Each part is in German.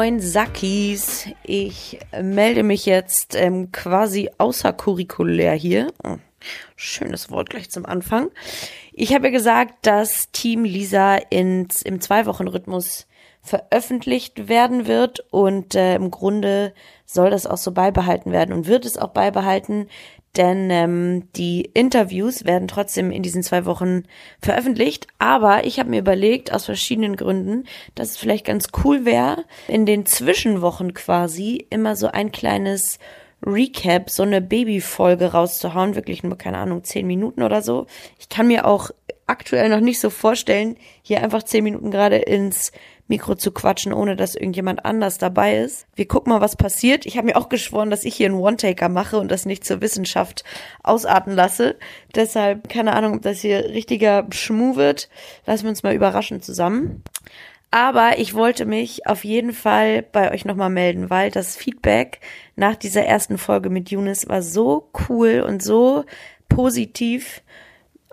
moin Sackis. Ich melde mich jetzt ähm, quasi außerkurrikulär hier. Oh, schönes Wort gleich zum Anfang. Ich habe ja gesagt, dass Team Lisa ins, im Zwei-Wochen-Rhythmus veröffentlicht werden wird und äh, im Grunde soll das auch so beibehalten werden und wird es auch beibehalten, denn ähm, die Interviews werden trotzdem in diesen zwei Wochen veröffentlicht. Aber ich habe mir überlegt, aus verschiedenen Gründen, dass es vielleicht ganz cool wäre, in den Zwischenwochen quasi immer so ein kleines Recap, so eine Babyfolge rauszuhauen, wirklich nur, keine Ahnung, zehn Minuten oder so. Ich kann mir auch aktuell noch nicht so vorstellen, hier einfach zehn Minuten gerade ins Mikro zu quatschen, ohne dass irgendjemand anders dabei ist. Wir gucken mal, was passiert. Ich habe mir auch geschworen, dass ich hier einen One-Taker mache und das nicht zur Wissenschaft ausarten lasse. Deshalb, keine Ahnung, ob das hier richtiger Schmu wird. Lassen wir uns mal überraschen zusammen. Aber ich wollte mich auf jeden Fall bei euch nochmal melden, weil das Feedback nach dieser ersten Folge mit Younes war so cool und so positiv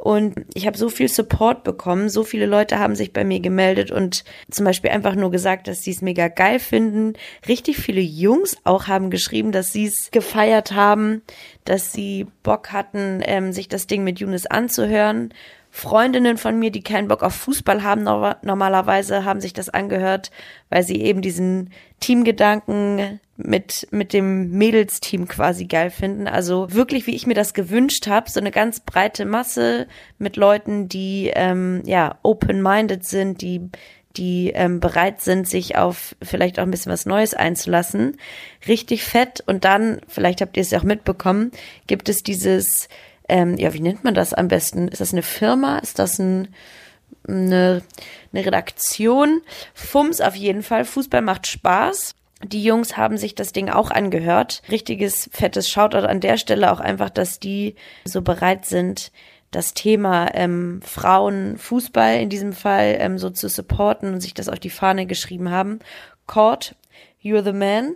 und ich habe so viel Support bekommen, so viele Leute haben sich bei mir gemeldet und zum Beispiel einfach nur gesagt, dass sie es mega geil finden. Richtig viele Jungs auch haben geschrieben, dass sie es gefeiert haben, dass sie Bock hatten, ähm, sich das Ding mit Younes anzuhören. Freundinnen von mir, die keinen Bock auf Fußball haben, normalerweise haben sich das angehört, weil sie eben diesen Teamgedanken mit, mit dem Mädelsteam quasi geil finden. Also wirklich, wie ich mir das gewünscht habe, so eine ganz breite Masse mit Leuten, die ähm, ja open-minded sind, die die ähm, bereit sind, sich auf vielleicht auch ein bisschen was Neues einzulassen. Richtig fett. Und dann, vielleicht habt ihr es ja auch mitbekommen, gibt es dieses ähm, ja, wie nennt man das am besten? Ist das eine Firma? Ist das ein, eine, eine Redaktion? Fums auf jeden Fall. Fußball macht Spaß. Die Jungs haben sich das Ding auch angehört. Richtiges fettes Shoutout an der Stelle auch einfach, dass die so bereit sind, das Thema ähm, Frauen, Fußball in diesem Fall ähm, so zu supporten und sich das auf die Fahne geschrieben haben. Court, you're the man.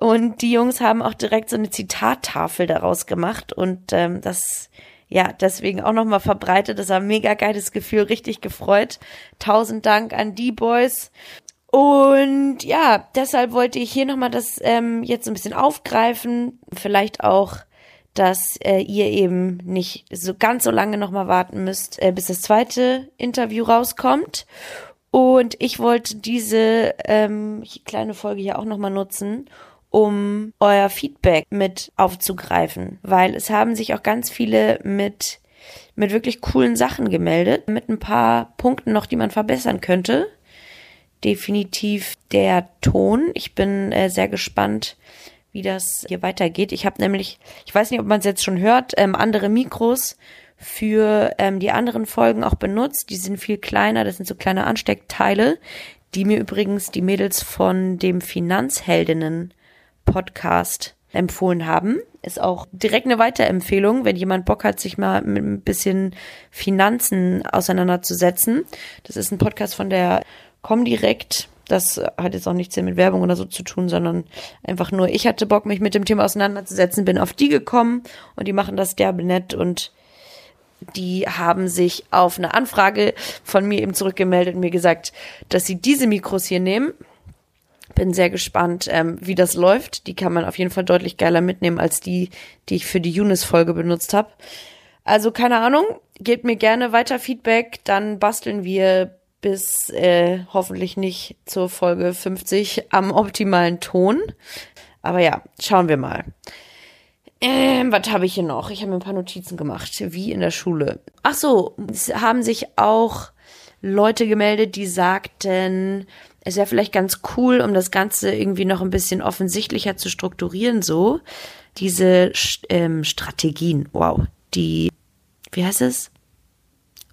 Und die Jungs haben auch direkt so eine Zitattafel daraus gemacht und ähm, das ja deswegen auch nochmal verbreitet. Das war ein mega geiles Gefühl, richtig gefreut. Tausend Dank an die Boys. Und ja, deshalb wollte ich hier nochmal das ähm, jetzt so ein bisschen aufgreifen. Vielleicht auch, dass äh, ihr eben nicht so ganz so lange nochmal warten müsst, äh, bis das zweite Interview rauskommt. Und ich wollte diese ähm, kleine Folge hier auch nochmal nutzen, um euer Feedback mit aufzugreifen, weil es haben sich auch ganz viele mit mit wirklich coolen Sachen gemeldet, mit ein paar Punkten noch, die man verbessern könnte. Definitiv der Ton. Ich bin äh, sehr gespannt, wie das hier weitergeht. Ich habe nämlich, ich weiß nicht, ob man es jetzt schon hört, ähm, andere Mikros für ähm, die anderen Folgen auch benutzt. Die sind viel kleiner, das sind so kleine Ansteckteile, die mir übrigens die Mädels von dem Finanzheldinnen Podcast empfohlen haben. Ist auch direkt eine Weiterempfehlung, wenn jemand Bock hat, sich mal mit ein bisschen Finanzen auseinanderzusetzen. Das ist ein Podcast von der Comdirect. Das hat jetzt auch nichts mit Werbung oder so zu tun, sondern einfach nur, ich hatte Bock, mich mit dem Thema auseinanderzusetzen, bin auf die gekommen und die machen das derbe nett und die haben sich auf eine Anfrage von mir eben zurückgemeldet und mir gesagt, dass sie diese Mikros hier nehmen bin sehr gespannt, ähm, wie das läuft. Die kann man auf jeden Fall deutlich geiler mitnehmen als die, die ich für die Yunis-Folge benutzt habe. Also keine Ahnung, gebt mir gerne weiter Feedback, dann basteln wir bis äh, hoffentlich nicht zur Folge 50 am optimalen Ton. Aber ja, schauen wir mal. Ähm, was habe ich hier noch? Ich habe mir ein paar Notizen gemacht, wie in der Schule. Ach so, es haben sich auch Leute gemeldet, die sagten, es wäre vielleicht ganz cool, um das Ganze irgendwie noch ein bisschen offensichtlicher zu strukturieren, so diese ähm, Strategien, wow, die, wie heißt es?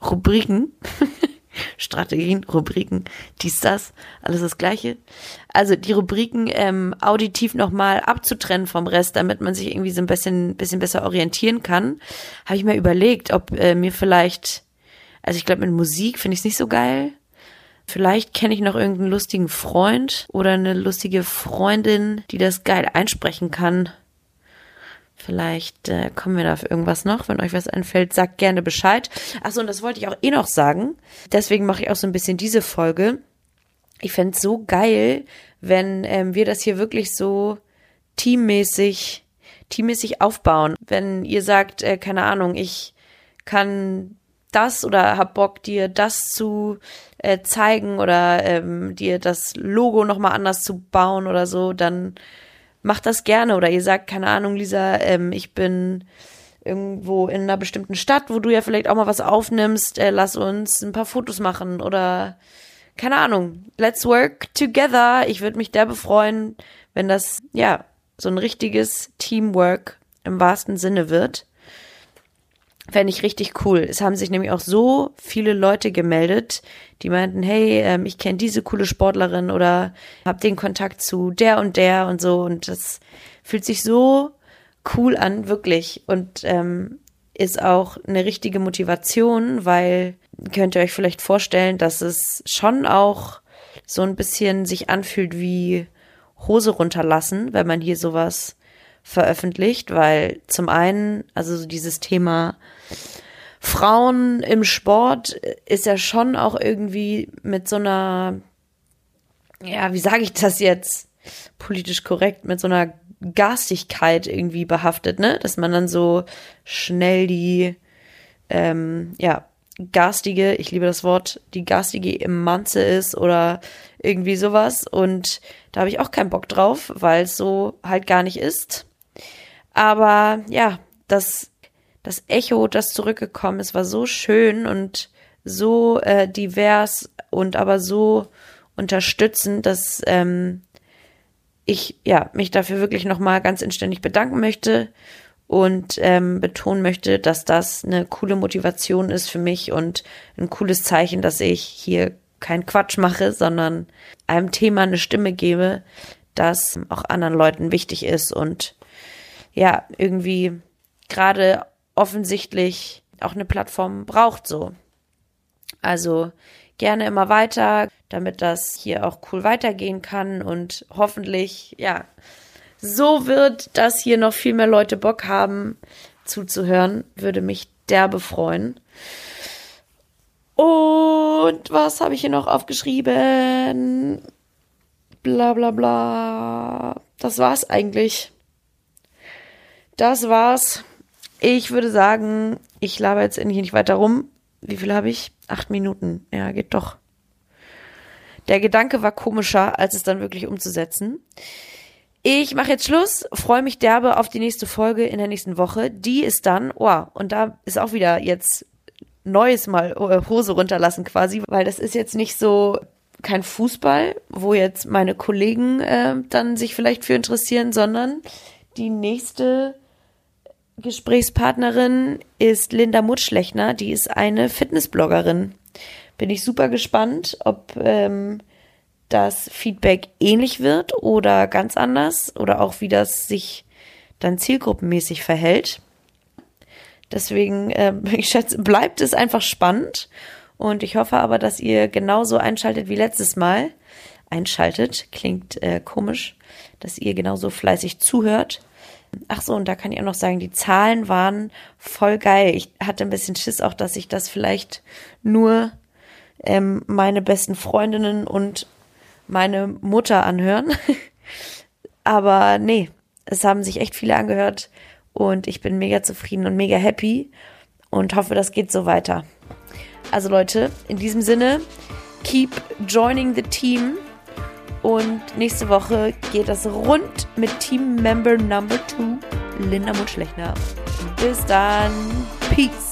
Rubriken. Strategien, Rubriken, dies, das, alles das Gleiche. Also die Rubriken ähm, auditiv nochmal abzutrennen vom Rest, damit man sich irgendwie so ein bisschen, bisschen besser orientieren kann, habe ich mir überlegt, ob äh, mir vielleicht, also ich glaube mit Musik finde ich es nicht so geil, Vielleicht kenne ich noch irgendeinen lustigen Freund oder eine lustige Freundin, die das geil einsprechen kann. Vielleicht äh, kommen wir da auf irgendwas noch. Wenn euch was einfällt, sagt gerne Bescheid. Achso, und das wollte ich auch eh noch sagen. Deswegen mache ich auch so ein bisschen diese Folge. Ich fände so geil, wenn ähm, wir das hier wirklich so teammäßig, teammäßig aufbauen. Wenn ihr sagt, äh, keine Ahnung, ich kann das oder hab Bock, dir das zu äh, zeigen oder ähm, dir das Logo nochmal anders zu bauen oder so, dann macht das gerne. Oder ihr sagt, keine Ahnung, Lisa, ähm, ich bin irgendwo in einer bestimmten Stadt, wo du ja vielleicht auch mal was aufnimmst, äh, lass uns ein paar Fotos machen oder keine Ahnung, let's work together. Ich würde mich derbe freuen, wenn das, ja, so ein richtiges Teamwork im wahrsten Sinne wird. Fände ich richtig cool. Es haben sich nämlich auch so viele Leute gemeldet, die meinten, hey, ähm, ich kenne diese coole Sportlerin oder hab den Kontakt zu der und der und so. Und das fühlt sich so cool an, wirklich. Und ähm, ist auch eine richtige Motivation, weil könnt ihr euch vielleicht vorstellen, dass es schon auch so ein bisschen sich anfühlt wie Hose runterlassen, wenn man hier sowas veröffentlicht, weil zum einen, also dieses Thema Frauen im Sport ist ja schon auch irgendwie mit so einer, ja, wie sage ich das jetzt politisch korrekt, mit so einer Garstigkeit irgendwie behaftet, ne? Dass man dann so schnell die, ähm, ja, garstige, ich liebe das Wort, die garstige Emanze ist oder irgendwie sowas. Und da habe ich auch keinen Bock drauf, weil es so halt gar nicht ist. Aber ja, das, das Echo, das zurückgekommen ist, war so schön und so äh, divers und aber so unterstützend, dass ähm, ich ja mich dafür wirklich nochmal ganz inständig bedanken möchte und ähm, betonen möchte, dass das eine coole Motivation ist für mich und ein cooles Zeichen, dass ich hier keinen Quatsch mache, sondern einem Thema eine Stimme gebe, das auch anderen Leuten wichtig ist und ja, irgendwie gerade offensichtlich auch eine Plattform braucht so. Also gerne immer weiter, damit das hier auch cool weitergehen kann und hoffentlich, ja, so wird, dass hier noch viel mehr Leute Bock haben zuzuhören. Würde mich derbe freuen. Und was habe ich hier noch aufgeschrieben? Bla bla bla. Das war's eigentlich. Das war's. Ich würde sagen, ich laber jetzt endlich nicht weiter rum. Wie viel habe ich? Acht Minuten. Ja, geht doch. Der Gedanke war komischer, als es dann wirklich umzusetzen. Ich mache jetzt Schluss, freue mich derbe auf die nächste Folge in der nächsten Woche. Die ist dann, oh, und da ist auch wieder jetzt Neues mal äh, Hose runterlassen quasi, weil das ist jetzt nicht so kein Fußball, wo jetzt meine Kollegen äh, dann sich vielleicht für interessieren, sondern die nächste Gesprächspartnerin ist Linda Mutschlechner, die ist eine Fitnessbloggerin. Bin ich super gespannt, ob ähm, das Feedback ähnlich wird oder ganz anders oder auch wie das sich dann zielgruppenmäßig verhält. Deswegen, äh, ich schätze, bleibt es einfach spannend und ich hoffe aber, dass ihr genauso einschaltet wie letztes Mal. Einschaltet, klingt äh, komisch, dass ihr genauso fleißig zuhört. Ach so, und da kann ich auch noch sagen, die Zahlen waren voll geil. Ich hatte ein bisschen Schiss auch, dass ich das vielleicht nur ähm, meine besten Freundinnen und meine Mutter anhören. Aber nee, es haben sich echt viele angehört und ich bin mega zufrieden und mega happy und hoffe, das geht so weiter. Also Leute, in diesem Sinne, keep joining the team und nächste Woche geht das rund mit Team Member Number 2, Linda Mutschlechner. Bis dann. Peace.